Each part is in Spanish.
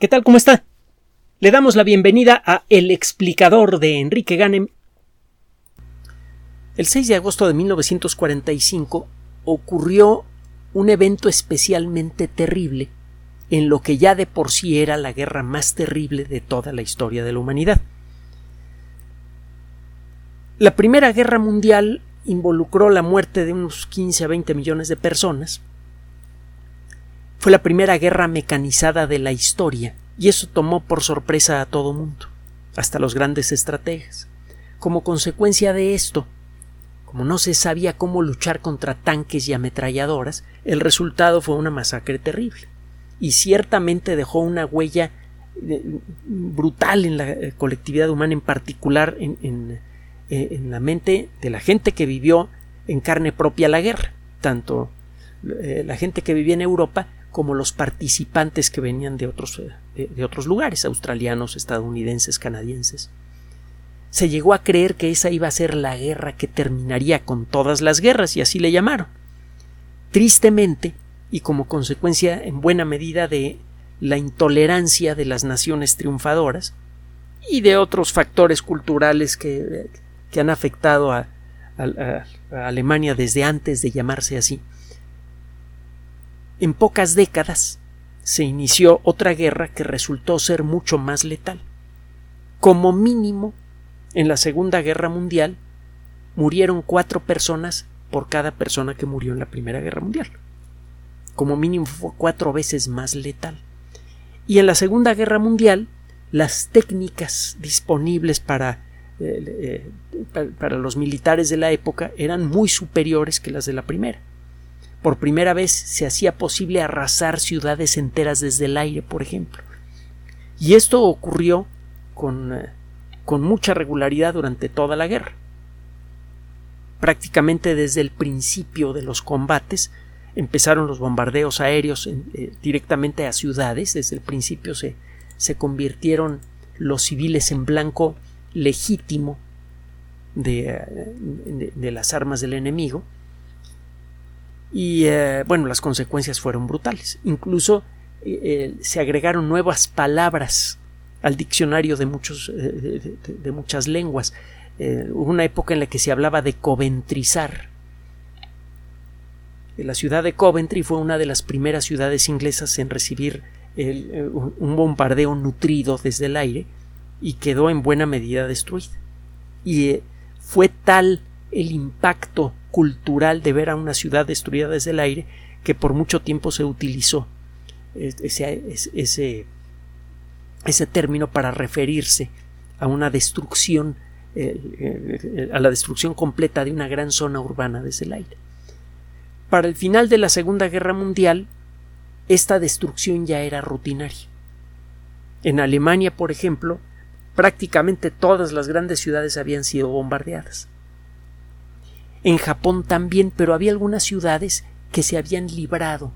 ¿Qué tal? ¿Cómo está? Le damos la bienvenida a El explicador de Enrique Ganem. El 6 de agosto de 1945 ocurrió un evento especialmente terrible en lo que ya de por sí era la guerra más terrible de toda la historia de la humanidad. La Primera Guerra Mundial involucró la muerte de unos 15 a 20 millones de personas, fue la primera guerra mecanizada de la historia y eso tomó por sorpresa a todo mundo, hasta los grandes estrategas. Como consecuencia de esto, como no se sabía cómo luchar contra tanques y ametralladoras, el resultado fue una masacre terrible y ciertamente dejó una huella eh, brutal en la eh, colectividad humana, en particular eh, en, la mente de la gente que vivió en carne propia la guerra, tanto la gente que vivía en Europa como los participantes que venían de otros, eh, de, otros lugares, australianos, estadounidenses, canadienses. Se llegó a creer que esa iba a ser la guerra que terminaría con todas las guerras, y así le llamaron. Tristemente, y como consecuencia en buena medida de la intolerancia de las naciones triunfadoras y de otros factores culturales que, que han afectado a Alemania desde antes de llamarse así, en pocas décadas se inició otra guerra que resultó ser mucho más letal. Como mínimo, en la Segunda Guerra Mundial murieron cuatro personas por cada persona que murió en la Primera Guerra Mundial. Como mínimo fue cuatro veces más letal. Y en la Segunda Guerra Mundial, las técnicas disponibles para, eh, eh, para los militares de la época eran muy superiores que las de la Primera. Por primera vez se hacía posible arrasar ciudades enteras desde el aire, por ejemplo. Y esto ocurrió con, eh, con mucha regularidad durante toda la guerra. Prácticamente desde el principio de los combates empezaron los bombardeos aéreos eh, directamente a ciudades. Desde el principio se, se convirtieron los civiles en blanco legítimo de, eh, de las armas del enemigo y eh, bueno, las consecuencias fueron brutales. Incluso eh, eh, se agregaron nuevas palabras al diccionario de, muchos, de, muchas lenguas. hubo una época en la que se hablaba de coventrizar. La ciudad de Coventry fue una de las primeras ciudades inglesas en recibir un bombardeo nutrido desde el aire y quedó en buena medida destruida. Y fue tal el impacto cultural de ver a una ciudad destruida desde el aire que por mucho tiempo se utilizó ese, ese, ese término para referirse a una destrucción eh, eh, a la destrucción completa de una gran zona urbana desde el aire. Para el final de la Segunda Guerra Mundial, esta destrucción ya era rutinaria. En Alemania, por ejemplo, prácticamente todas las grandes ciudades habían sido bombardeadas en Japón también, pero había algunas ciudades que se habían librado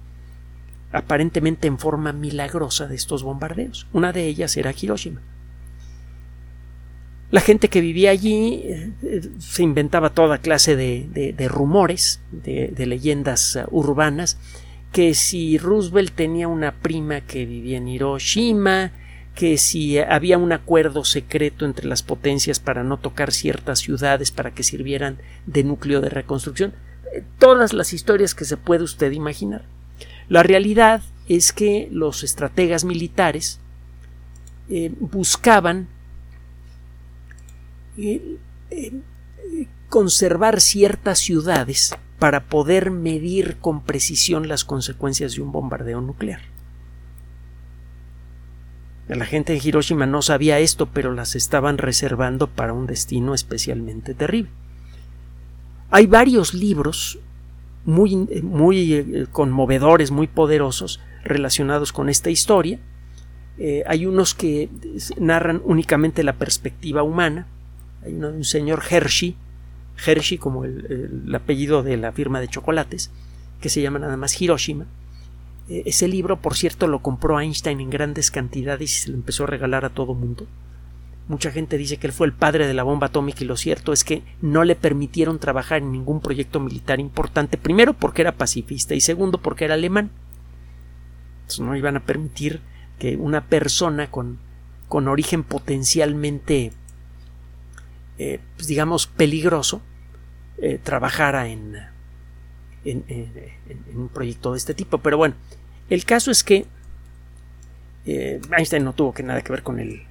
aparentemente en forma milagrosa de estos bombardeos. Una de ellas era Hiroshima. La gente que vivía allí eh, se inventaba toda clase de, rumores, de, leyendas uh, urbanas, que si Roosevelt tenía una prima que vivía en Hiroshima, que si había un acuerdo secreto entre las potencias para no tocar ciertas ciudades para que sirvieran de núcleo de reconstrucción, eh, todas las historias que se puede usted imaginar. La realidad es que los estrategas militares eh, buscaban eh, conservar ciertas ciudades para poder medir con precisión las consecuencias de un bombardeo nuclear. La gente de Hiroshima no sabía esto, pero las estaban reservando para un destino especialmente terrible. Hay varios libros muy, muy eh, conmovedores, muy poderosos relacionados con esta historia. Eh, hay unos que narran únicamente la perspectiva humana. Hay uno de un señor Hershey, Hershey como el apellido de la firma de chocolates, que se llama nada más Hiroshima ese libro, por cierto, lo compró Einstein en grandes cantidades y se lo empezó a regalar a todo mundo. Mucha gente dice que él fue el padre de la bomba atómica y lo cierto es que no le permitieron trabajar en ningún proyecto militar importante, primero porque era pacifista y segundo porque era alemán. Entonces no iban a permitir que una persona con, con origen potencialmente, eh, pues digamos, peligroso, eh, trabajara en, en, un proyecto de este tipo. Pero bueno, el caso es que eh, Einstein no tuvo que nada que ver con el,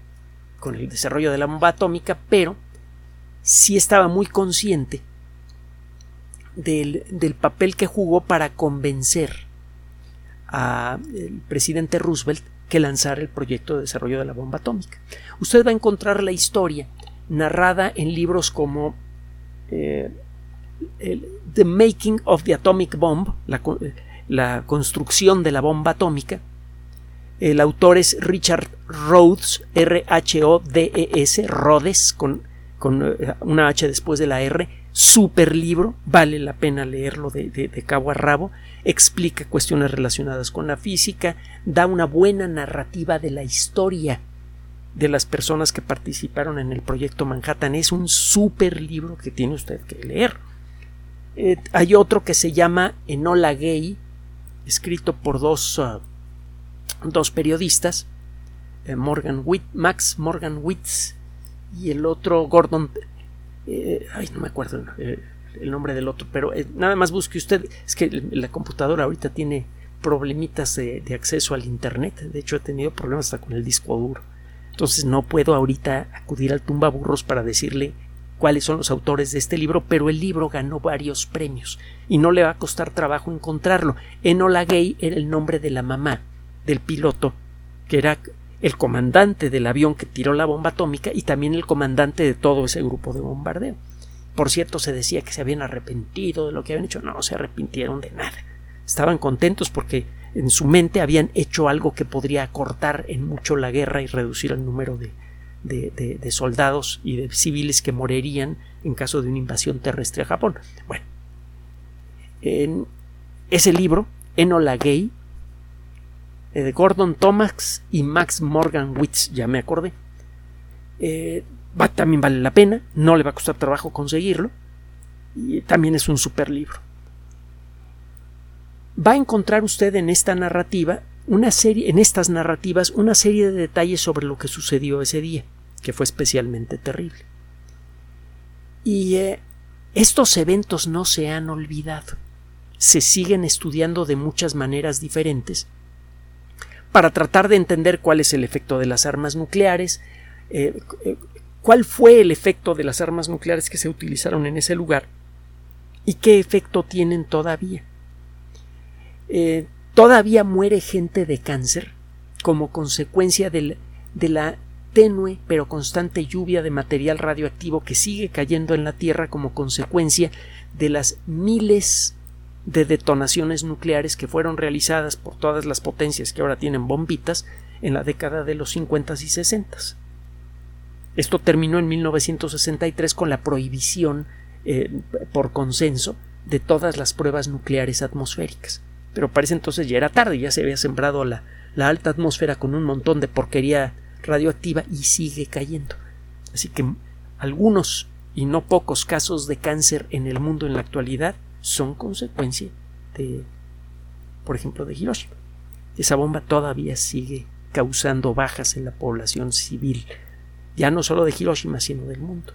con el desarrollo de la bomba atómica, pero sí estaba muy consciente del, del papel que jugó para convencer al presidente Roosevelt que lanzara el proyecto de desarrollo de la bomba atómica. Usted va a encontrar la historia narrada en libros como eh, The Making of the Atomic Bomb, la, construcción de la bomba atómica. El autor es Richard Rhodes, R-H-O-D-E-S, Rhodes, con, eh, una H después de la R. Super libro, vale la pena leerlo de, de cabo a rabo explica cuestiones relacionadas con la física, da una buena narrativa de la historia de las personas que participaron en el proyecto Manhattan. Es un super libro que tiene usted que leer. Eh, hay otro que se llama Enola Gay, escrito por dos, uh, dos periodistas, eh, Morgan Max Morgan Witz y el otro Gordon. Eh, ay, no me acuerdo el nombre del otro, pero nada más busque usted, es que la computadora ahorita tiene problemitas de, acceso al internet, de hecho he tenido problemas hasta con el disco duro, entonces no puedo ahorita acudir al tumba burros para decirle cuáles son los autores de este libro, pero el libro ganó varios premios y no le va a costar trabajo encontrarlo. Enola Gay era el nombre de la mamá del piloto, que era el comandante del avión que tiró la bomba atómica y también el comandante de todo ese grupo de bombardeo. Por cierto, se decía que se habían arrepentido de lo que habían hecho. No, se arrepintieron de nada. Estaban contentos porque en su mente habían hecho algo que podría acortar en mucho la guerra y reducir el número de, de, soldados y de civiles que morirían en caso de una invasión terrestre a Japón. Bueno, en ese libro, Enola Gay, eh, de Gordon Thomas y Max Morgan Witz, ya me acordé, eh, también vale la pena, no le va a costar trabajo conseguirlo y también es un super libro. Va a encontrar usted en esta narrativa una serie, en estas narrativas, una serie de detalles sobre lo que sucedió ese día, que fue especialmente terrible. Y eh, estos eventos no se han olvidado, se siguen estudiando de muchas maneras diferentes para tratar de entender cuál es el efecto de las armas nucleares, eh, eh, cuál fue el efecto de las armas nucleares que se utilizaron en ese lugar y qué efecto tienen todavía. Todavía muere gente de cáncer como consecuencia de la tenue pero constante lluvia de material radioactivo que sigue cayendo en la Tierra como consecuencia de las miles de detonaciones nucleares que fueron realizadas por todas las potencias que ahora tienen bombitas en la década de los 50 y 60. Esto terminó en 1963 con la prohibición eh, por consenso de todas las pruebas nucleares atmosféricas. Pero parece entonces ya era tarde, ya se había sembrado la, la alta atmósfera con un montón de porquería radioactiva y sigue cayendo. Así que algunos y no pocos casos de cáncer en el mundo en la actualidad son consecuencia de, por ejemplo, de Hiroshima. Esa bomba todavía sigue causando bajas en la población civil ya no solo de Hiroshima, sino del mundo.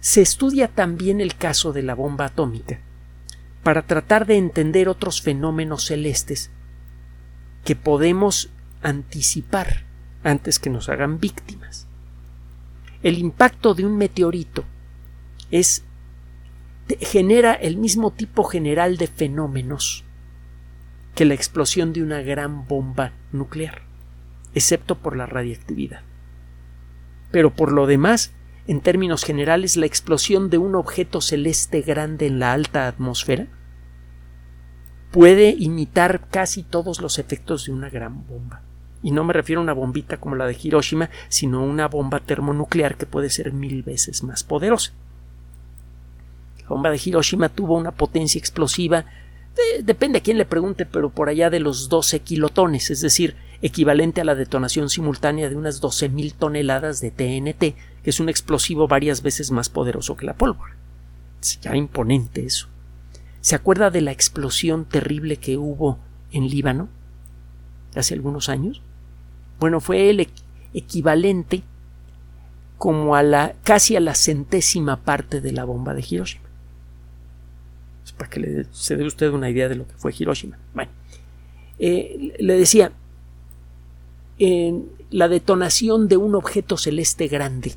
Se estudia también el caso de la bomba atómica para tratar de entender otros fenómenos celestes que podemos anticipar antes que nos hagan víctimas. El impacto de un meteorito es genera el mismo tipo general de fenómenos que la explosión de una gran bomba nuclear, excepto por la radiactividad. Pero por lo demás, en términos generales, la explosión de un objeto celeste grande en la alta atmósfera puede imitar casi todos los efectos de una gran bomba. Y no me refiero a una bombita como la de Hiroshima, sino a una bomba termonuclear que puede ser mil veces más poderosa. La bomba de Hiroshima tuvo una potencia explosiva, depende a quién le pregunte, pero por allá de los 12 kilotones, es decir, equivalente a la detonación simultánea de unas 12.000 toneladas de TNT, que es un explosivo varias veces más poderoso que la pólvora. Es ya imponente eso. ¿Se acuerda de la explosión terrible que hubo en Líbano hace algunos años? Bueno, fue el equivalente como a la casi a la centésima parte de la bomba de Hiroshima. Es para que se dé usted una idea de lo que fue Hiroshima. Bueno, eh, le decía, la detonación de un objeto celeste grande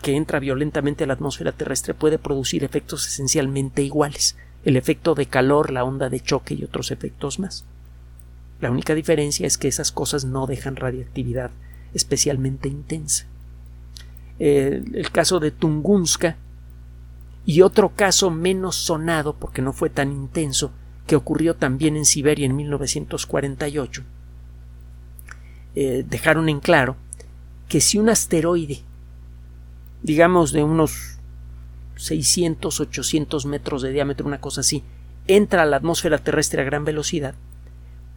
que entra violentamente a la atmósfera terrestre puede producir efectos esencialmente iguales, el efecto de calor, la onda de choque y otros efectos más. La única diferencia es que esas cosas no dejan radiactividad especialmente intensa. el caso de Tunguska y otro caso menos sonado porque no fue tan intenso que ocurrió también en Siberia en 1948 eh, dejaron en claro que si un asteroide digamos de unos 600, 800 metros de diámetro, una cosa así, entra a la atmósfera terrestre a gran velocidad,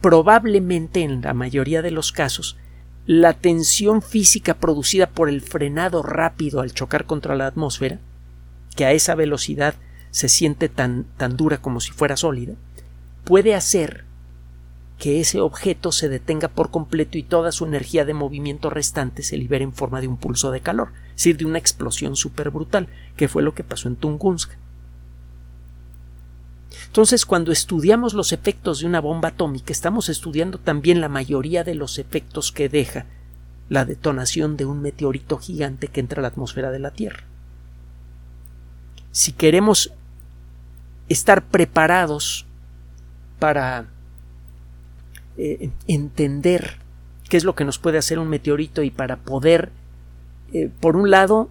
probablemente en la mayoría de los casos, la tensión física producida por el frenado rápido al chocar contra la atmósfera, que a esa velocidad se siente tan, tan dura como si fuera sólida, puede hacer que ese objeto se detenga por completo y toda su energía de movimiento restante se libere en forma de un pulso de calor, es decir, de una explosión súper brutal, que fue lo que pasó en Tunguska. Entonces, cuando estudiamos los efectos de una bomba atómica, estamos estudiando también la mayoría de los efectos que deja la detonación de un meteorito gigante que entra a la atmósfera de la Tierra. Si queremos estar preparados para eh, entender qué es lo que nos puede hacer un meteorito y para poder, eh, por un lado,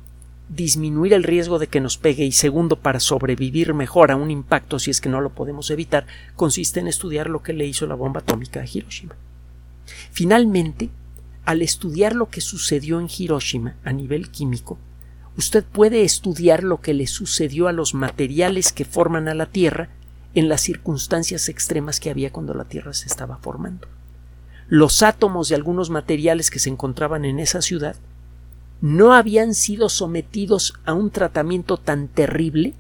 disminuir el riesgo de que nos pegue y segundo, para sobrevivir mejor a un impacto si es que no lo podemos evitar, consiste en estudiar lo que le hizo la bomba atómica a Hiroshima. Finalmente, al estudiar lo que sucedió en Hiroshima a nivel químico, usted puede estudiar lo que le sucedió a los materiales que forman a la Tierra en las circunstancias extremas que había cuando la Tierra se estaba formando. Los átomos de algunos materiales que se encontraban en esa ciudad no habían sido sometidos a un tratamiento tan terrible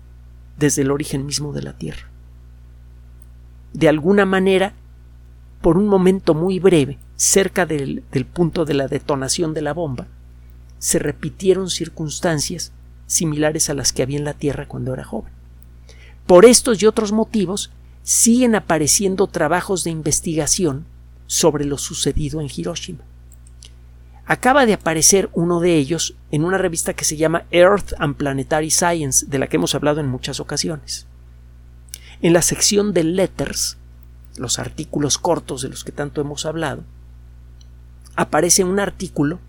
desde el origen mismo de la Tierra. De alguna manera, por un momento muy breve, cerca del, punto de la detonación de la bomba, se repitieron circunstancias similares a las que había en la Tierra cuando era joven. Por estos y otros motivos, siguen apareciendo trabajos de investigación sobre lo sucedido en Hiroshima. Acaba de aparecer uno de ellos en una revista que se llama Earth and Planetary Science, de la que hemos hablado en muchas ocasiones. En la sección de Letters, los artículos cortos de los que tanto hemos hablado, aparece un artículo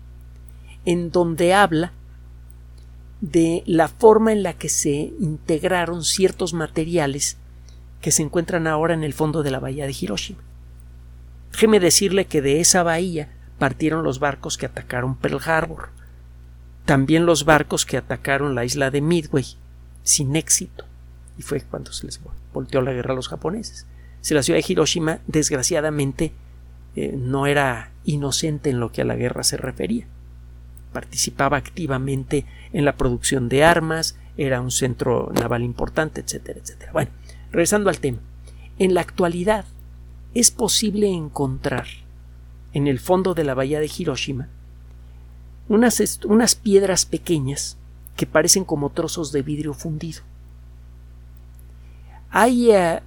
en donde habla de la forma en la que se integraron ciertos materiales que se encuentran ahora en el fondo de la bahía de Hiroshima. Déjeme decirle que de esa bahía partieron los barcos que atacaron Pearl Harbor, también los barcos que atacaron la isla de Midway, sin éxito, y fue cuando se les volteó la guerra a los japoneses. Si la ciudad de Hiroshima, desgraciadamente, eh, no era inocente en lo que a la guerra se refería participaba activamente en la producción de armas, era un centro naval importante, etcétera, etcétera. Bueno, regresando al tema. En la actualidad es posible encontrar en el fondo de la bahía de Hiroshima unas, unas piedras pequeñas que parecen como trozos de vidrio fundido. Hay, eh,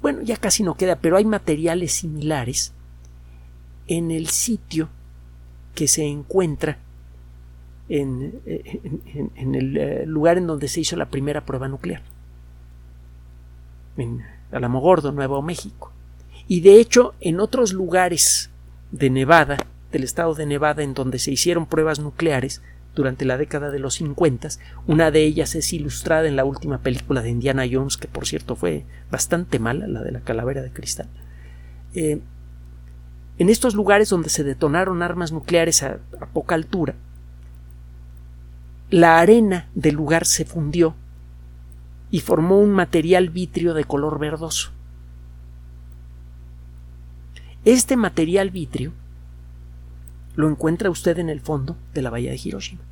bueno, ya casi no queda, pero hay materiales similares en el sitio que se encuentra en, el eh, lugar en donde se hizo la primera prueba nuclear, en Alamogordo, Nuevo México. Y de hecho, en otros lugares de Nevada, del estado de Nevada, en donde se hicieron pruebas nucleares durante la década de los 50, una de ellas es ilustrada en la última película de Indiana Jones, que por cierto fue bastante mala, la de la calavera de cristal. Eh, en estos lugares donde se detonaron armas nucleares a, poca altura, la arena del lugar se fundió y formó un material vitrio de color verdoso. Este material vitrio lo encuentra usted en el fondo de la bahía de Hiroshima.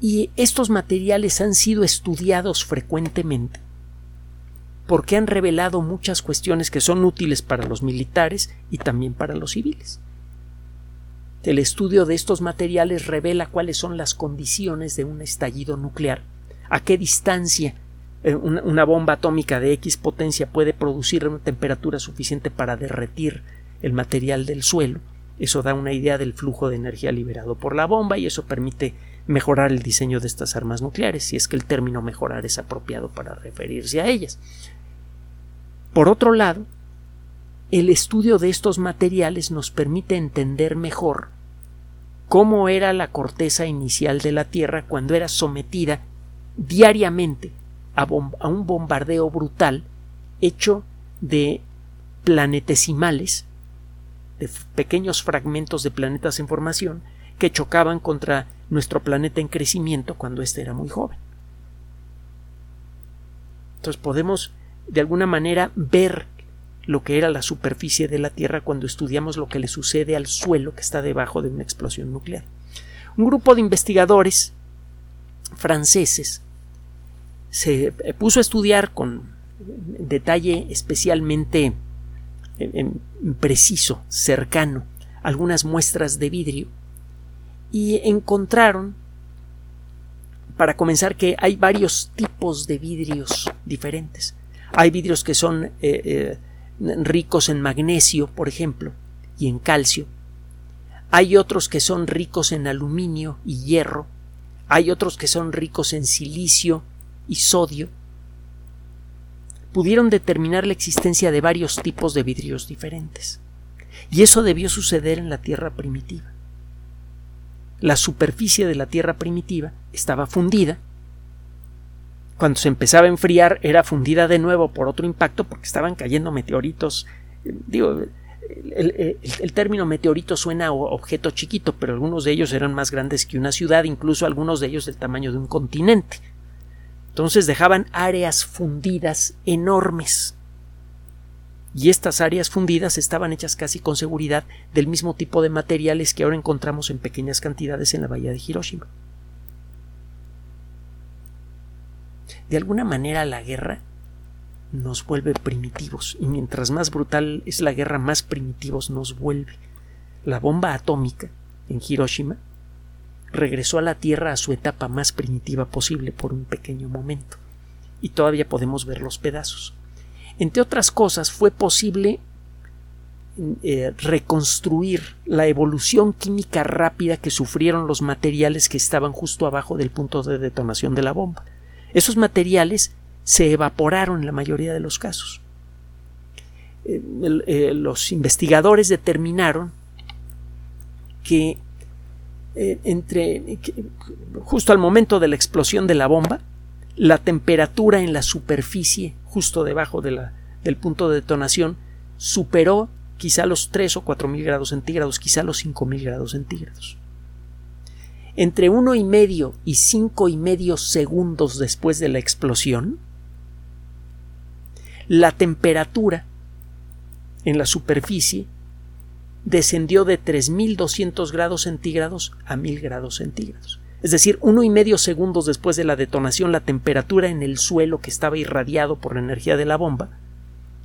Y estos materiales han sido estudiados frecuentemente porque han revelado muchas cuestiones que son útiles para los militares y también para los civiles. el estudio de estos materiales revela cuáles son las condiciones de un estallido nuclear, a qué distancia eh, una bomba atómica de X potencia puede producir una temperatura suficiente para derretir el material del suelo. Eso da una idea del flujo de energía liberado por la bomba y eso permite mejorar el diseño de estas armas nucleares, si es que el término mejorar es apropiado para referirse a ellas. Por otro lado, el estudio de estos materiales nos permite entender mejor cómo era la corteza inicial de la Tierra cuando era sometida diariamente a, un bombardeo brutal hecho de planetesimales, de pequeños fragmentos de planetas en formación que chocaban contra nuestro planeta en crecimiento cuando éste era muy joven. Entonces podemos de alguna manera ver lo que era la superficie de la Tierra cuando estudiamos lo que le sucede al suelo que está debajo de una explosión nuclear. Un grupo de investigadores franceses se puso a estudiar con detalle especialmente preciso, cercano, algunas muestras de vidrio y encontraron, para comenzar, que hay varios tipos de vidrios diferentes. Hay vidrios que son eh, eh, ricos en magnesio, por ejemplo, y en calcio. Hay otros que son ricos en aluminio y hierro. Hay otros que son ricos en silicio y sodio. Pudieron determinar la existencia de varios tipos de vidrios diferentes. Y eso debió suceder en la Tierra primitiva. La superficie de la Tierra primitiva estaba fundida cuando se empezaba a enfriar era fundida de nuevo por otro impacto porque estaban cayendo meteoritos. Digo, el, término meteorito suena a objeto chiquito, pero algunos de ellos eran más grandes que una ciudad, incluso algunos de ellos del tamaño de un continente. Entonces dejaban áreas fundidas enormes. Y estas áreas fundidas estaban hechas casi con seguridad del mismo tipo de materiales que ahora encontramos en pequeñas cantidades en la bahía de Hiroshima. De alguna manera la guerra nos vuelve primitivos y mientras más brutal es la guerra, más primitivos nos vuelve. La bomba atómica en Hiroshima regresó a la Tierra a su etapa más primitiva posible por un pequeño momento y todavía podemos ver los pedazos. Entre otras cosas, fue posible eh, reconstruir la evolución química rápida que sufrieron los materiales que estaban justo abajo del punto de detonación de la bomba. Esos materiales se evaporaron en la mayoría de los casos. Eh, eh, los investigadores determinaron que eh, entre justo al momento de la explosión de la bomba, la temperatura en la superficie, justo debajo de la, del punto de detonación, superó quizá los 3 o 4 mil grados centígrados, quizá los 5 mil grados centígrados. Entre uno y medio y cinco y medio segundos después de la explosión, la temperatura en la superficie descendió de 3.200 grados centígrados a 1.000 grados centígrados. Es decir, uno y medio segundos después de la detonación, la temperatura en el suelo que estaba irradiado por la energía de la bomba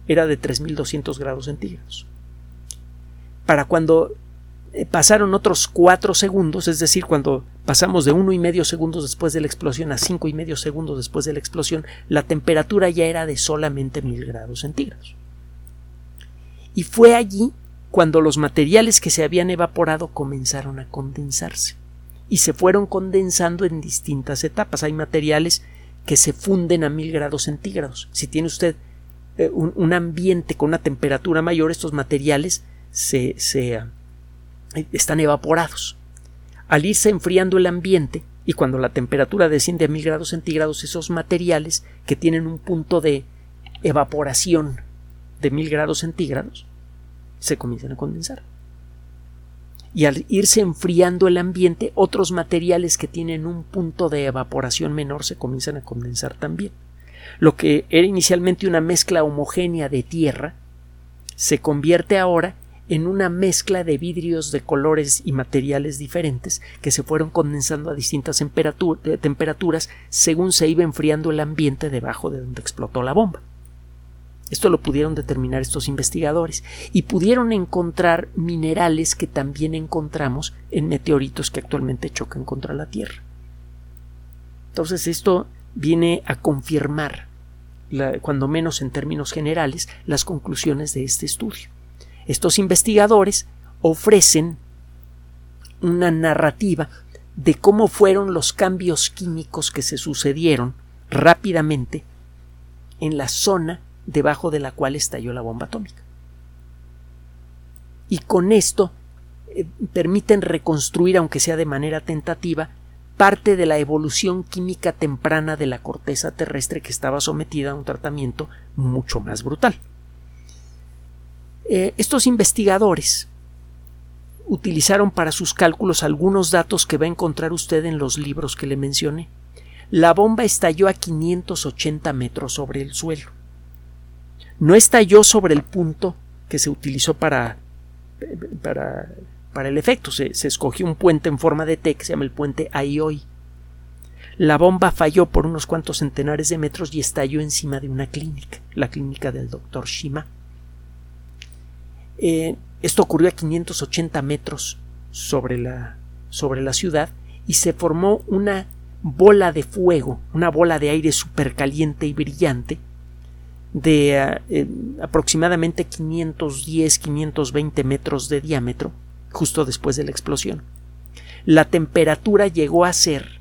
era de 3.200 grados centígrados. Para cuando eh, pasaron otros cuatro segundos, es decir, cuando pasamos de uno y medio segundos después de la explosión a cinco y medio segundos después de la explosión, la temperatura ya era de solamente mil grados centígrados. Y fue allí cuando los materiales que se habían evaporado comenzaron a condensarse y se fueron condensando en distintas etapas. Hay materiales que se funden a mil grados centígrados. Si tiene usted eh, un, ambiente con una temperatura mayor, estos materiales se, se están evaporados. Al irse enfriando el ambiente y cuando la temperatura desciende a mil grados centígrados, esos materiales que tienen un punto de evaporación de mil grados centígrados se comienzan a condensar. Y al irse enfriando el ambiente, otros materiales que tienen un punto de evaporación menor se comienzan a condensar también. Lo que era inicialmente una mezcla homogénea de tierra se convierte ahora en una mezcla de vidrios de colores y materiales diferentes que se fueron condensando a distintas eh, temperaturas según se iba enfriando el ambiente debajo de donde explotó la bomba. Esto lo pudieron determinar estos investigadores y pudieron encontrar minerales que también encontramos en meteoritos que actualmente chocan contra la Tierra. Entonces esto viene a confirmar, cuando menos en términos generales, las conclusiones de este estudio. Estos investigadores ofrecen una narrativa de cómo fueron los cambios químicos que se sucedieron rápidamente en la zona debajo de la cual estalló la bomba atómica. Y con esto eh, permiten reconstruir, aunque sea de manera tentativa, parte de la evolución química temprana de la corteza terrestre que estaba sometida a un tratamiento mucho más brutal. Eh, estos investigadores utilizaron para sus cálculos algunos datos que va a encontrar usted en los libros que le mencioné. La bomba estalló a 580 metros sobre el suelo. No estalló sobre el punto que se utilizó para, para, el efecto. Se, se, escogió un puente en forma de T que se llama el puente Aioi. La bomba falló por unos cuantos centenares de metros y estalló encima de una clínica, la clínica del doctor Shima. Eh, esto ocurrió a 580 metros sobre la, sobre la ciudad y se formó una bola de fuego, una bola de aire supercaliente y brillante de ah, eh, aproximadamente 510-520 metros de diámetro justo después de la explosión. La temperatura llegó a ser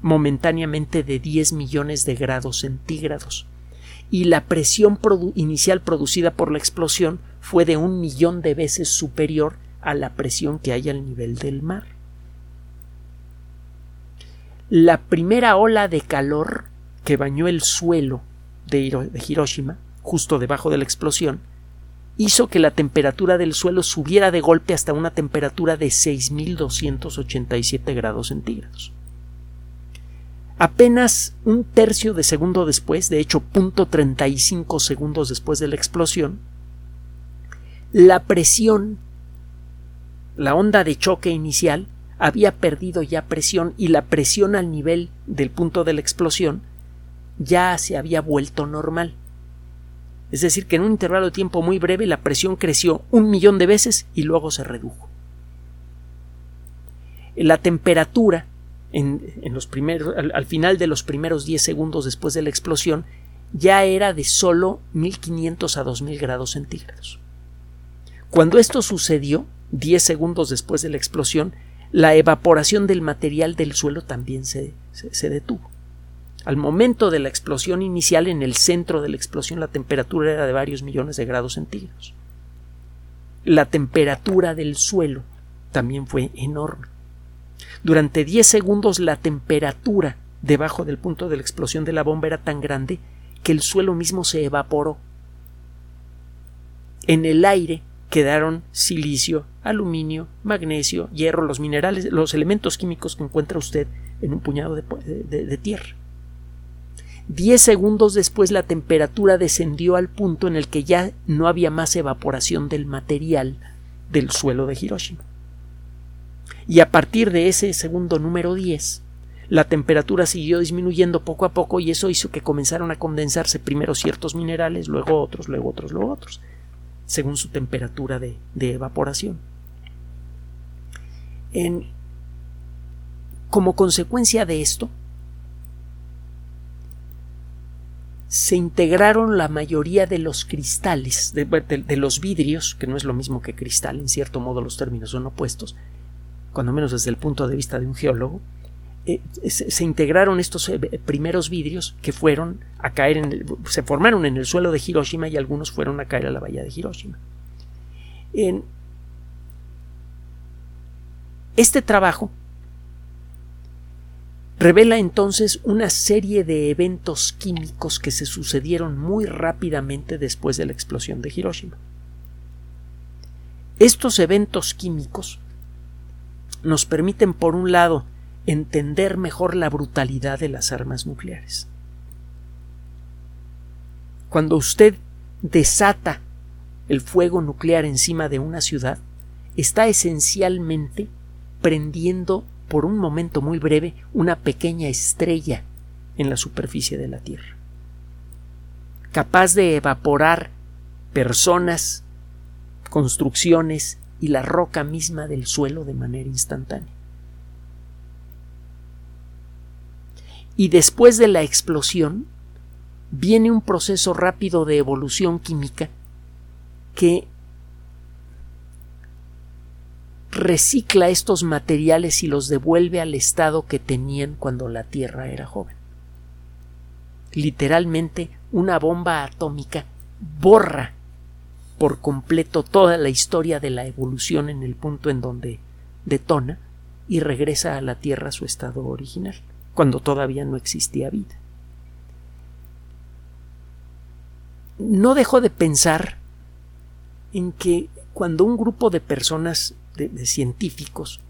momentáneamente de 10 millones de grados centígrados y la presión inicial producida por la explosión fue de un millón de veces superior a la presión que hay al nivel del mar. La primera ola de calor que bañó el suelo de, Hiroshima, justo debajo de la explosión, hizo que la temperatura del suelo subiera de golpe hasta una temperatura de 6.287 grados centígrados. Apenas un tercio de segundo después, de hecho, punto 35 segundos después de la explosión, la presión, la onda de choque inicial, había perdido ya presión y la presión al nivel del punto de la explosión ya se había vuelto normal. Es decir, que en un intervalo de tiempo muy breve la presión creció un millón de veces y luego se redujo. La temperatura en, los primeros, al, al, final de los primeros 10 segundos después de la explosión ya era de solo 1500 a 2000 grados centígrados. Cuando esto sucedió, 10 segundos después de la explosión, la evaporación del material del suelo también se, se, detuvo. Al momento de la explosión inicial, en el centro de la explosión, la temperatura era de varios millones de grados centígrados. La temperatura del suelo también fue enorme. Durante 10 segundos la temperatura debajo del punto de la explosión de la bomba era tan grande que el suelo mismo se evaporó. En el aire quedaron silicio, aluminio, magnesio, hierro, los minerales, los elementos químicos que encuentra usted en un puñado de, tierra. Diez segundos después la temperatura descendió al punto en el que ya no había más evaporación del material del suelo de Hiroshima. Y a partir de ese segundo número 10, la temperatura siguió disminuyendo poco a poco y eso hizo que comenzaron a condensarse primero ciertos minerales, luego otros, luego otros, luego otros según su temperatura de, evaporación. como consecuencia de esto, se integraron la mayoría de los cristales, de, los vidrios, que no es lo mismo que cristal, en cierto modo los términos son opuestos, cuando menos desde el punto de vista de un geólogo, eh, se, integraron estos eh, primeros vidrios que fueron a caer en se formaron en el suelo de Hiroshima y algunos fueron a caer a la bahía de Hiroshima. En este trabajo revela entonces una serie de eventos químicos que se sucedieron muy rápidamente después de la explosión de Hiroshima. Estos eventos químicos nos permiten, por un lado, entender mejor la brutalidad de las armas nucleares. Cuando usted desata el fuego nuclear encima de una ciudad, está esencialmente prendiendo por un momento muy breve una pequeña estrella en la superficie de la Tierra. capaz de evaporar personas, construcciones y la roca misma del suelo de manera instantánea. Y después de la explosión viene un proceso rápido de evolución química que recicla estos materiales y los devuelve al estado que tenían cuando la Tierra era joven. Literalmente, una bomba atómica borra por completo toda la historia de la evolución en el punto en donde detona y regresa a la Tierra a su estado original, cuando todavía no existía vida. No dejo de pensar en que cuando un grupo de personas, de, científicos,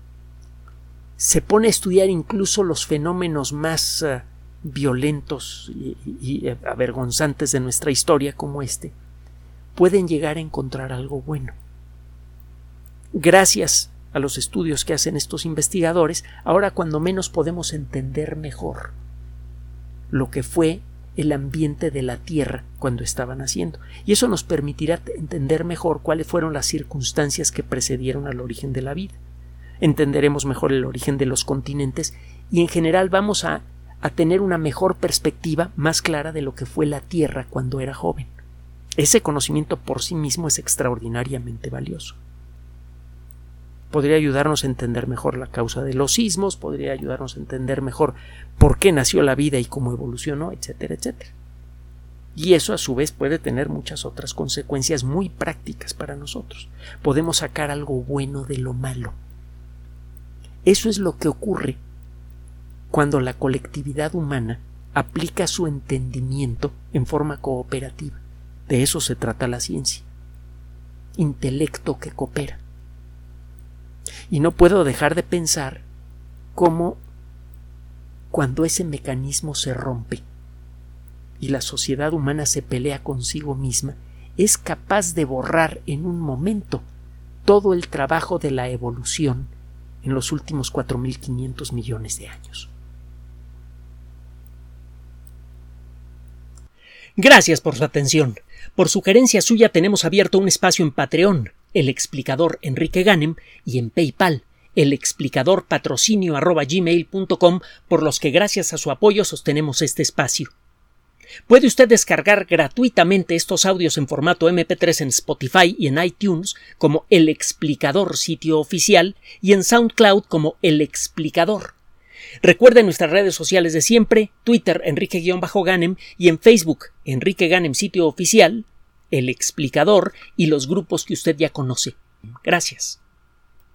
se pone a estudiar incluso los fenómenos más eh, violentos y, avergonzantes de nuestra historia como este, pueden llegar a encontrar algo bueno. Gracias a los estudios que hacen estos investigadores, ahora cuando menos podemos entender mejor lo que fue el ambiente de la Tierra cuando estaban haciendo. Y eso nos permitirá entender mejor cuáles fueron las circunstancias que precedieron al origen de la vida. Entenderemos mejor el origen de los continentes y en general vamos a a tener una mejor perspectiva más clara de lo que fue la Tierra cuando era joven. Ese conocimiento por sí mismo es extraordinariamente valioso. Podría ayudarnos a entender mejor la causa de los sismos, podría ayudarnos a entender mejor por qué nació la vida y cómo evolucionó, etcétera, etcétera. Y eso a su vez puede tener muchas otras consecuencias muy prácticas para nosotros. Podemos sacar algo bueno de lo malo. Eso es lo que ocurre cuando la colectividad humana aplica su entendimiento en forma cooperativa. De eso se trata la ciencia. Intelecto que coopera. Y no puedo dejar de pensar cómo cuando ese mecanismo se rompe y la sociedad humana se pelea consigo misma, es capaz de borrar en un momento todo el trabajo de la evolución en los últimos 4.500 millones de años. Gracias por su atención. Por sugerencia suya tenemos abierto un espacio en Patreon, el explicador Enrique Ganem, y en PayPal, el explicador patrocinio por los que gracias a su apoyo sostenemos este espacio. Puede usted descargar gratuitamente estos audios en formato MP3 en Spotify y en iTunes como El Explicador sitio oficial y en SoundCloud como El Explicador. Recuerde nuestras redes sociales de siempre, Twitter Enrique-Ganem y en Facebook Enrique Ganem sitio oficial, El Explicador y los grupos que usted ya conoce. Gracias.